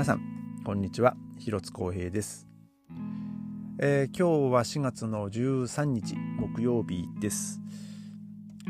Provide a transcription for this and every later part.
皆さんこんにちは。広津光平です、えー、今日は4月の13日木曜日です、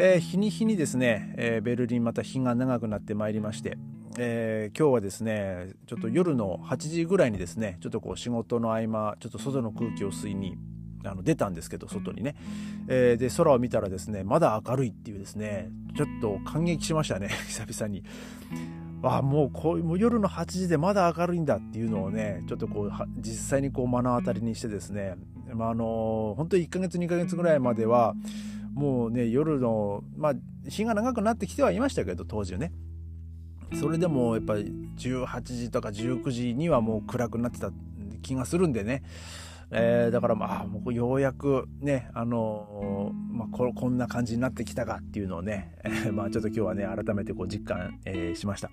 えー、日に日にですね、えー、ベルリンまた日が長くなってまいりましてえー、今日はですねちょっと夜の8時ぐらいにですねちょっとこう仕事の合間ちょっと外の空気を吸いにあの出たんですけど外にね、えー、で空を見たらですねまだ明るいっていうですねちょっと感激しましたね 久々に。あもうこうもう夜の8時でまだ明るいんだっていうのをねちょっとこう実際にこう目の当たりにしてですね、まあ、あの本当に1ヶ月2ヶ月ぐらいまではもうね夜のまあ日が長くなってきてはいましたけど当時はね。それでもやっぱり18時とか19時にはもう暗くなってた気がするんでね。えー、だからまあもうようやくねあのー、まあ、ここんな感じになってきたかっていうのをね、えー、まあちょっと今日はね改めてこう実感、えー、しました。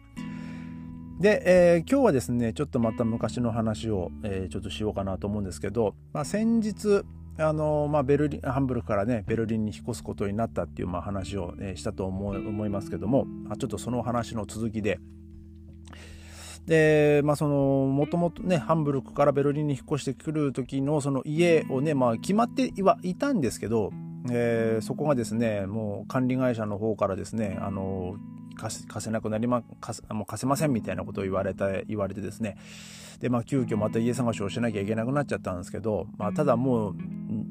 で、えー、今日はですねちょっとまた昔の話を、えー、ちょっとしようかなと思うんですけど、まあ、先日あのまあ、ベルリンハンブルクからねベルリンに引っ越すことになったっていう、まあ、話を、え、したと思思いますけどもまちょっとその話の続きで、でまあそのもともとねハンブルクからベルリンに引っ越してくる時のその家をねまあ決まってはいたんですけど、えー、そこがですねもう管理会社の方からですねあの貸せなくなりま貸もう貸せませんみたいなことを言われた言われてですねでまあ急遽また家探しをしなきゃいけなくなっちゃったんですけど、まあ、ただもう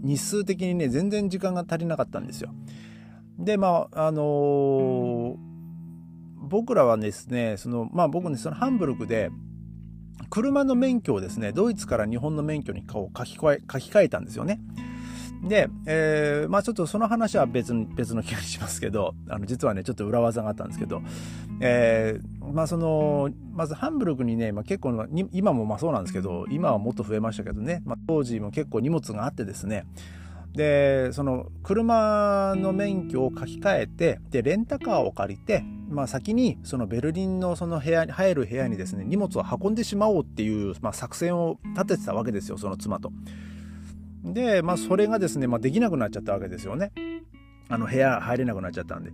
日数的にね全然時間が足りなかったんですよ。でまああのー僕らはですねそのまあ僕ねそのハンブルクで車の免許をですねドイツから日本の免許に書き換え書き換えたんですよね。で、えー、まあちょっとその話は別別の気がしますけどあの実はねちょっと裏技があったんですけど、えー、まあそのまずハンブルクにね、まあ、結構今もまあそうなんですけど今はもっと増えましたけどね、まあ、当時も結構荷物があってですねでその車の免許を書き換えてでレンタカーを借りて、まあ、先にそのベルリンのその部屋に入る部屋にですね荷物を運んでしまおうっていう、まあ、作戦を立ててたわけですよその妻と。で、まあ、それがですね、まあ、できなくなっちゃったわけですよね。あの部屋入れなくなっちゃったんで。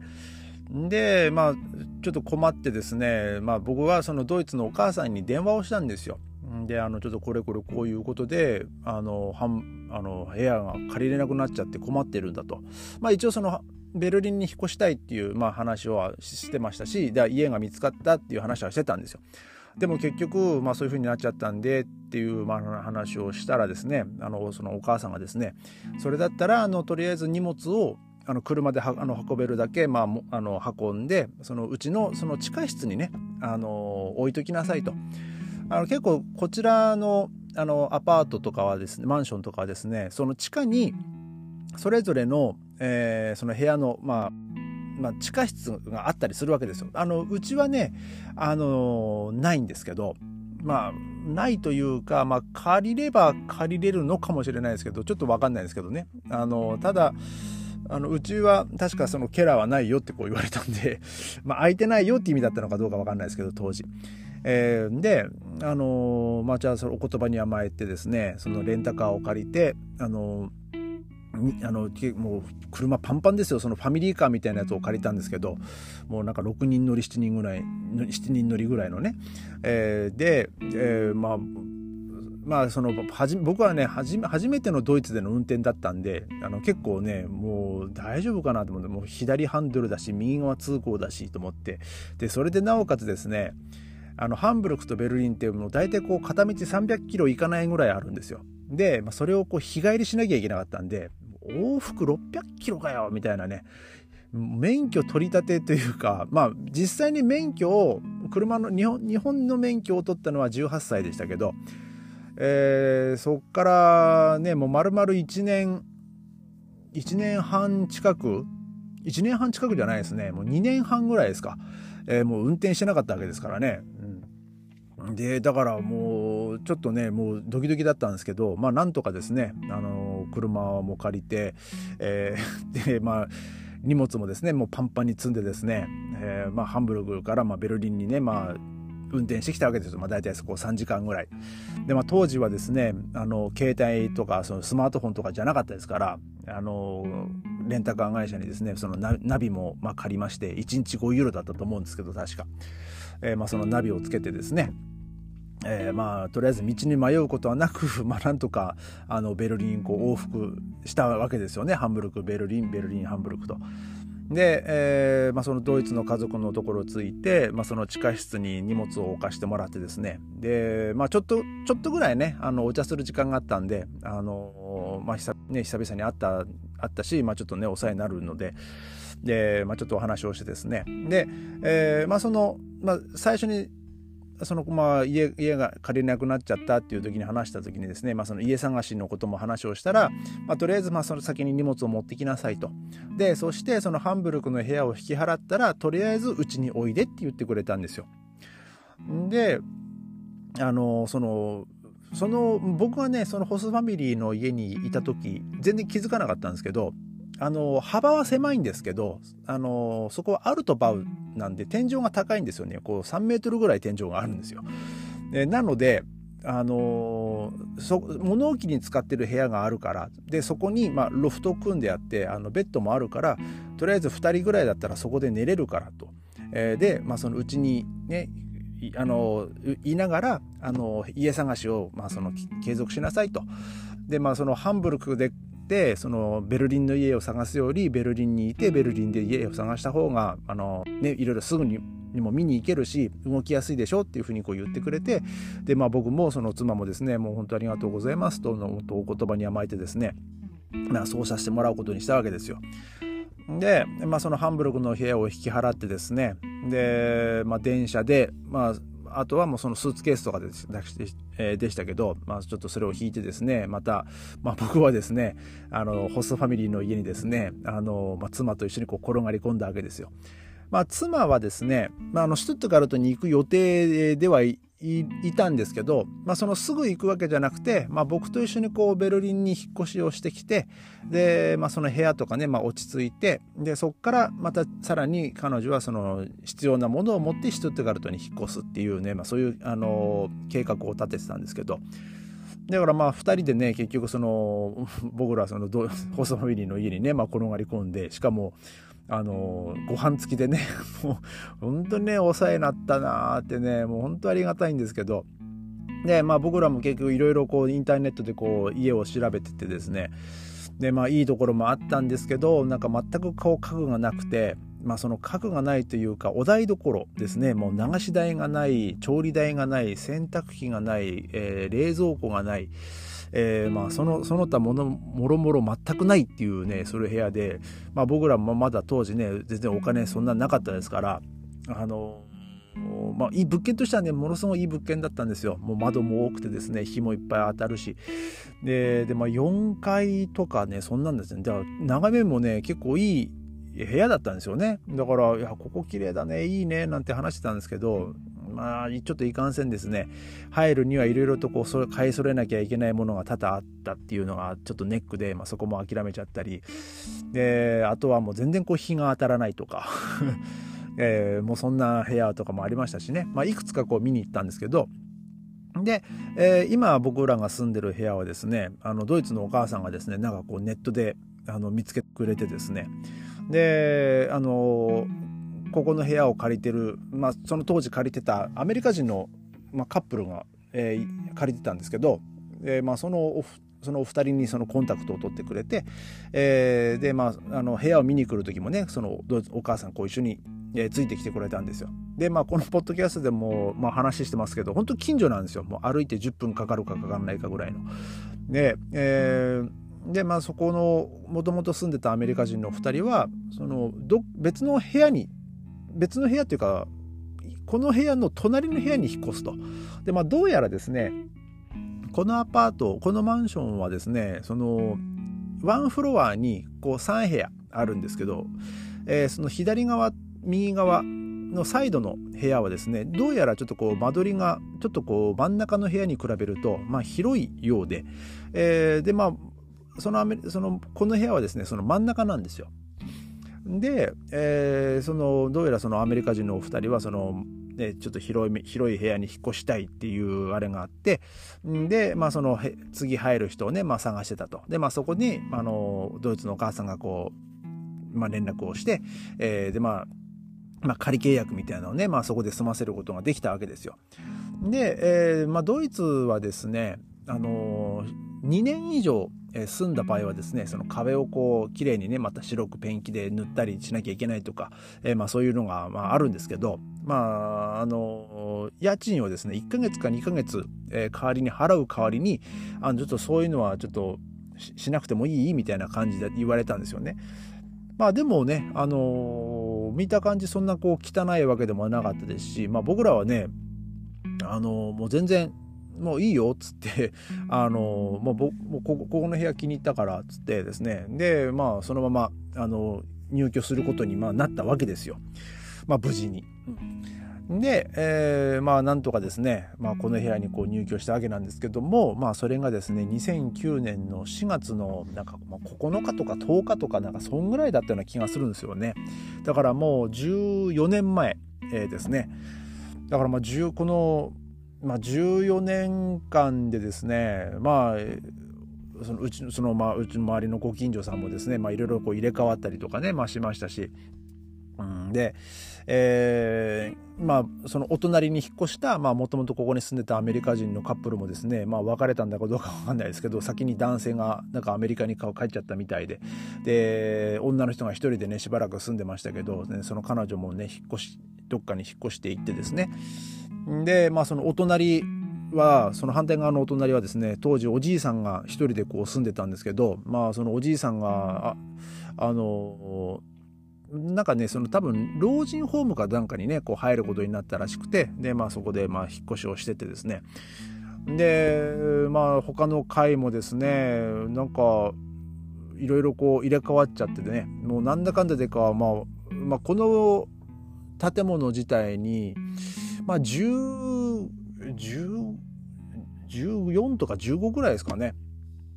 でまあちょっと困ってですね、まあ、僕はそのドイツのお母さんに電話をしたんですよ。であのちょっとこれこれこういうことであのはんあの部屋が借りれなくなっちゃって困ってるんだと。まあ一応そのベルリンに引っ越したいっていう、まあ、話はしてましたしで家が見つかったっていう話はしてたんですよ。でも結局、まあ、そういう風になっちゃったんでっていう、まあ、話をしたらですねあのそのお母さんがですねそれだったらあのとりあえず荷物をあの車ではあの運べるだけ、まあ、あの運んでそのうちのその地下室にねあの置いときなさいと。あの結構こちらのあのアパートとかはですねマンションとかはですねその地下にそれぞれの,、えー、その部屋の、まあ、まあ、地下室があったりするわけですよ。あのうちはねあのないんですけどまあないというか、まあ、借りれば借りれるのかもしれないですけどちょっと分かんないですけどねあのただあのうちは確かそのケラーはないよってこう言われたんで、まあ、空いてないよって意味だったのかどうか分かんないですけど当時。えー、で、あのー、まあ、じゃあそのお言葉に甘えてですねそのレンタカーを借りて、あのー、あのもう車パンパンですよ。そのファミリーカーみたいなやつを借りたんですけどもうなんか6人乗り7人ぐらい7人乗りぐらいのね、えー、で、えー、まあまあそのはじ僕はね初めてのドイツでの運転だったんであの結構ねもう大丈夫かなと思ってもう左ハンドルだし右側通行だしと思って。でそれでなおかつですねあのハンブルクとベルリンってもう大体こう片道300キロ行かないぐらいあるんですよ。で、まあ、それをこう日帰りしなきゃいけなかったんで往復600キロかよみたいなね免許取り立てというかまあ実際に免許を車の日本日本の免許を取ったのは18歳でしたけど、えー、そっからねもう丸々1年1年半近く1年半近くじゃないですねもう2年半ぐらいですか、えー、もう運転してなかったわけですからね、でだからもうちょっとねもうドキドキだったんですけどまあなんとかですねあの車も借りて、えー、でまあ荷物もですねもうパンパンに積んでですね、えー、まあ、ハンブルグからまベルリンにねまあ運転してきたわけですよ、まあ、大体そこ3時間ぐらい。で、まあ、当時はですねあの携帯とかそのスマートフォンとかじゃなかったですからあのレンタカー会社にですねそのナビもま借りまして1日5ユーロだったと思うんですけど確か、えー、まあそのナビをつけてですねえー、まあとりあえず道に迷うことはなく、まあ、なんとかあのベルリンこう往復したわけですよね。ハンブルクベルリンベルリンハンブルクと。で、えーまあ、そのドイツの家族のところ着いて、まあ、その地下室に荷物を置かしてもらってですね。で、まあ、ちょっとちょっとぐらいねあのお茶する時間があったんであの、まあ久ね、久々に会った会ったし、まあ、ちょっとねお世話になるので。で、まあ、ちょっとお話をしてですね。で、えーまあそのまあ、最初にそのまあ家家が借りなくなっちゃったっていう時に話した時にですね、まあ、その家探しのことも話をしたら、まあ、とりあえずまあその先に荷物を持ってきなさいと。でそしてそのハンブルクの部屋を引き払ったらとりあえずうちにおいでって言ってくれたんですよ。であのそのその僕がねそのホスファミリーの家にいた時全然気づかなかったんですけどあの幅は狭いんですけどあのそこはアルトバウなんで天井が高いんですよねこう3メートルぐらい天井があるんですよ。でなのであのそ物置に使ってる部屋があるからでそこに、まあ、ロフトを組んであってあのベッドもあるからとりあえず2人ぐらいだったらそこで寝れるからと。えー、で、まあ、そのうちにねあのいながらあの家探しを、まあ、その継続しなさいと。でまあそのハンブルクでってそのベルリンの家を探すよりベルリンにいてベルリンで家を探した方があの、ね、いろいろすぐににも見に行けるし動きやすいでしょっていうふうにこう言ってくれてで、まあ、僕もその妻もですねもう本当ありがとうございますとのお言葉に甘えてですね、まあ、そうさせてもらうことにしたわけですよ。で、まあ、そのハンブルクの部屋を引き払ってですねで、まあ、電車で、まあ、あとはもうそのスーツケースとかでででしたけど、まあ、ちょっとそれを引いてですねまた、まあ、僕はですねあのホストファミリーの家にですねあの、まあ、妻と一緒にこう転がり込んだわけですよ。まあ、妻はですね、まあ、あのシュトゥットガルトに行く予定ではいいたんですけど、まあ、そのすぐ行くわけじゃなくて、まあ、僕と一緒にこうベルリンに引っ越しをしてきてで、まあ、その部屋とかね、まあ、落ち着いてでそこからまたさらに彼女はその必要なものを持ってシュトゥットガルトに引っ越すっていうね、まあ、そういうあの計画を立ててたんですけど。だからまあ2人でね結局その僕らそのホストファミリーの家にね、まあ、転がり込んでしかもあのご飯付きでね もう本当にねお世話になったなーってねもう本当ありがたいんですけど。でまあ僕らも結局いろいろこうインターネットでこう家を調べててですね。でまあいいところもあったんですけどなんか全くこう家具がなくてまあその家具がないというかお台所ですね。もう流し台がない調理台がない洗濯機がない、えー、冷蔵庫がないえー、まあ、そのその他ものもろもろ全くないっていうねそういう部屋で、まあ、僕らもまだ当時ね全然お金そんななかったですからあのまあ、いい物件としてはねものすごいいい物件だったんですよ。もう窓も多くてですね日もいっぱい当たるし。でで、まあ、4階とかねそんなんですねだから眺めもね結構いい部屋だったんですよね。だから「いやここ綺麗だねいいね」なんて話してたんですけどまあ、ちょっといかんせんですね、入るにはいろいろとこうそれ買い揃えなきゃいけないものが多々あったっていうのがちょっとネックで、まあ、そこも諦めちゃったり、で、あとはもう全然こう日が当たらないとか、えー、もうそんな部屋とかもありましたしね、まあ、いくつかこう見に行ったんですけど、で、えー、今僕らが住んでる部屋はですね、あのドイツのお母さんがですね、なんかこうネットであの見つけてくれてですね、で、あのここの部屋を借りてる、まあ、その当時借りてたアメリカ人の、まあ、カップルが、えー、借りてたんですけど、えーまあ、そのおそのお二人にそのコンタクトを取ってくれて、えー、でまああの部屋を見に来る時もねそのお母さんこう一緒に、えー、ついてきてくれたんですよ。でまあこのポッドキャストでも、まあ、話してますけど本当近所なんですよもう歩いて10分かかるかかからないかぐらいの。で、えー、でまあそこのもともと住んでたアメリカ人の2人はそのど別の部屋に別の部屋っていうかこの部屋の隣の部屋に引っ越すと。でまあどうやらですねこのアパートこのマンションはですねそのワンフロアにこう3部屋あるんですけど、えー、その左側右側のサイドの部屋はですねどうやらちょっとこう間取りがちょっとこう真ん中の部屋に比べると、まあ、広いようで、えー、でまあそのそのこの部屋はですねその真ん中なんですよ。で、えー、そのどうやらそのアメリカ人のお二人はその、ね、ちょっと広い広い部屋に引っ越したいっていうあれがあってで、まあ、その次入る人をね、まあ、探してたとで、まあ、そこにあのドイツのお母さんがこう、まあ、連絡をして、えー、でまあまあ、仮契約みたいなのをね、まあ、そこで済ませることができたわけですよ。で、えーまあ、ドイツはですね、あのー、2年以上住んだ場合はですねその壁をこう綺麗にねまた白くペンキで塗ったりしなきゃいけないとか、えー、まあ、そういうのが、まあ、あるんですけどまああの家賃をですね1ヶ月か2ヶ月、えー、代わりに払う代わりにあのちょっとそういうのはちょっとしなくてもいいみたいな感じで言われたんですよね。まあでもね、あのー、見た感じそんなこう汚いわけでもなかったですし、まあ僕らはね、あのー、もう全然もういいよっつってあのもうもうこここの部屋気に入ったからっつってですね。でまあそのままあの入居することにまあなったわけですよ。まあ無事に。で、えー、まあなんとかですね、まあ、この部屋にこう入居したわけなんですけどもまあそれがですね2009年の4月のなんか9日とか10日とかなんかそんぐらいだったような気がするんですよね。だからもう14年前、えー、ですね。だからまあこのまあ、14年間でですねまあそのうちその、まあ、うち周りのご近所さんもですね、まあ、いろいろこう入れ替わったりとかね、まあ、しましたし、うん、で、えー、まあそのお隣に引っ越したもともとここに住んでたアメリカ人のカップルもですね、まあ、別れたんだかどうかわかんないですけど先に男性がなんかアメリカに帰っちゃったみたいで。で女の人が一人でねしばらく住んでましたけど、ね、その彼女もね引っ越しどっかに引っ越していってですね。で、まあ、そのお隣はその反対側のお隣はですね当時おじいさんが一人でこう住んでたんですけどまあそのおじいさんがあのなんかねその多分老人ホームかなんかにねこう入ることになったらしくてでまあそこでまあ引っ越しをしててですね。でまあ他の階もですねなんかいろいろこう入れ替わっちゃっててねもうなんだかんだでか、まあ、まあこの建物自体にまあ10、10、14とか15ぐらいですかね、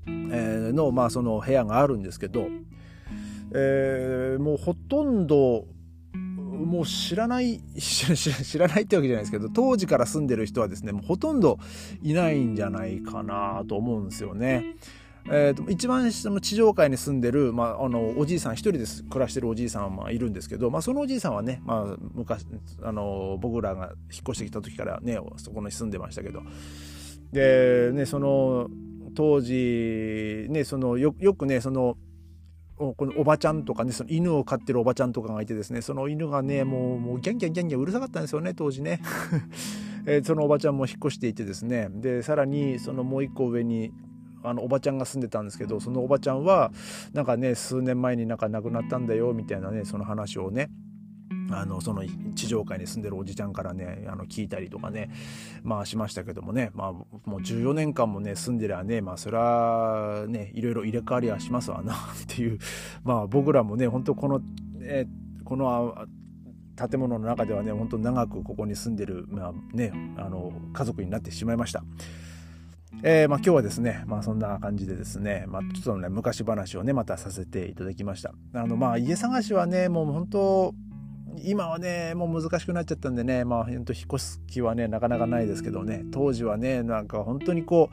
えー、の、まあその部屋があるんですけど、えー、もうほとんど、もう知らない 知らないってわけじゃないですけど、当時から住んでる人はですね、もうほとんどいないんじゃないかなと思うんですよね。えーと、一番下の地上階に住んでる、まあ、あのおじいさん一人で暮らしてるおじいさんはいるんですけど、まあ、そのおじいさんはね、まあ、昔あの僕らが引っ越してきた時からねそこに住んでましたけど。でねその当時ねそのよよくねそのこのおばちゃんとかねその犬を飼ってるおばちゃんとかがいてですねその犬がねもうもうギャンギャンギャンギャンうるさかったんですよね当時ね。えー、そのおばちゃんも引っ越していてですね。でさらにそのもう一個上にあのおばちゃんが住んでたんですけどそのおばちゃんはなんかね数年前になんか亡くなったんだよみたいなねその話をねあのその地上界に住んでるおじちゃんからねあの聞いたりとかねまあしましたけどもねまあもう14年間もね住んでりゃねまあそれはねいろいろ入れ替わりはしますわな っていうまあ僕らもね本当この、えこの建物の中ではね本当長くここに住んでる、まあね、あの家族になってしまいました。えー、まあ、今日はですね、まあ、そんな感じでですね、まあ、ちょっとね、昔話をね、またさせていただきました。あの、まあ、家探しはね、もう本当、今はね、もう難しくなっちゃったんでね、まあ、本当引っ越す気はね、なかなかないですけどね、当時はね、なんか本当にこ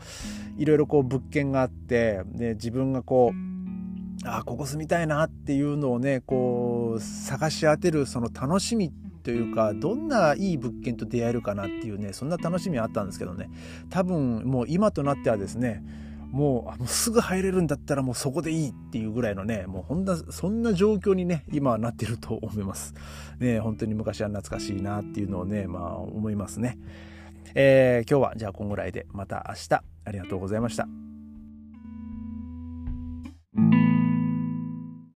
う、いろいろこう物件があって、で、自分がこう、ああ、ここ住みたいなっていうのをね、こう、探し当てるその楽しみっというかどんないい物件と出会えるかなっていうねそんな楽しみはあったんですけどね。多分もう今となってはですねもうすぐ入れるんだったらもうそこでいいっていうぐらいのねもうほんなそんな状況にね今はなってると思います。ね本当に昔は懐かしいなっていうのをねまあ思いますね。えー、今日はじゃあこんぐらいでまた明日。ありがとうございました。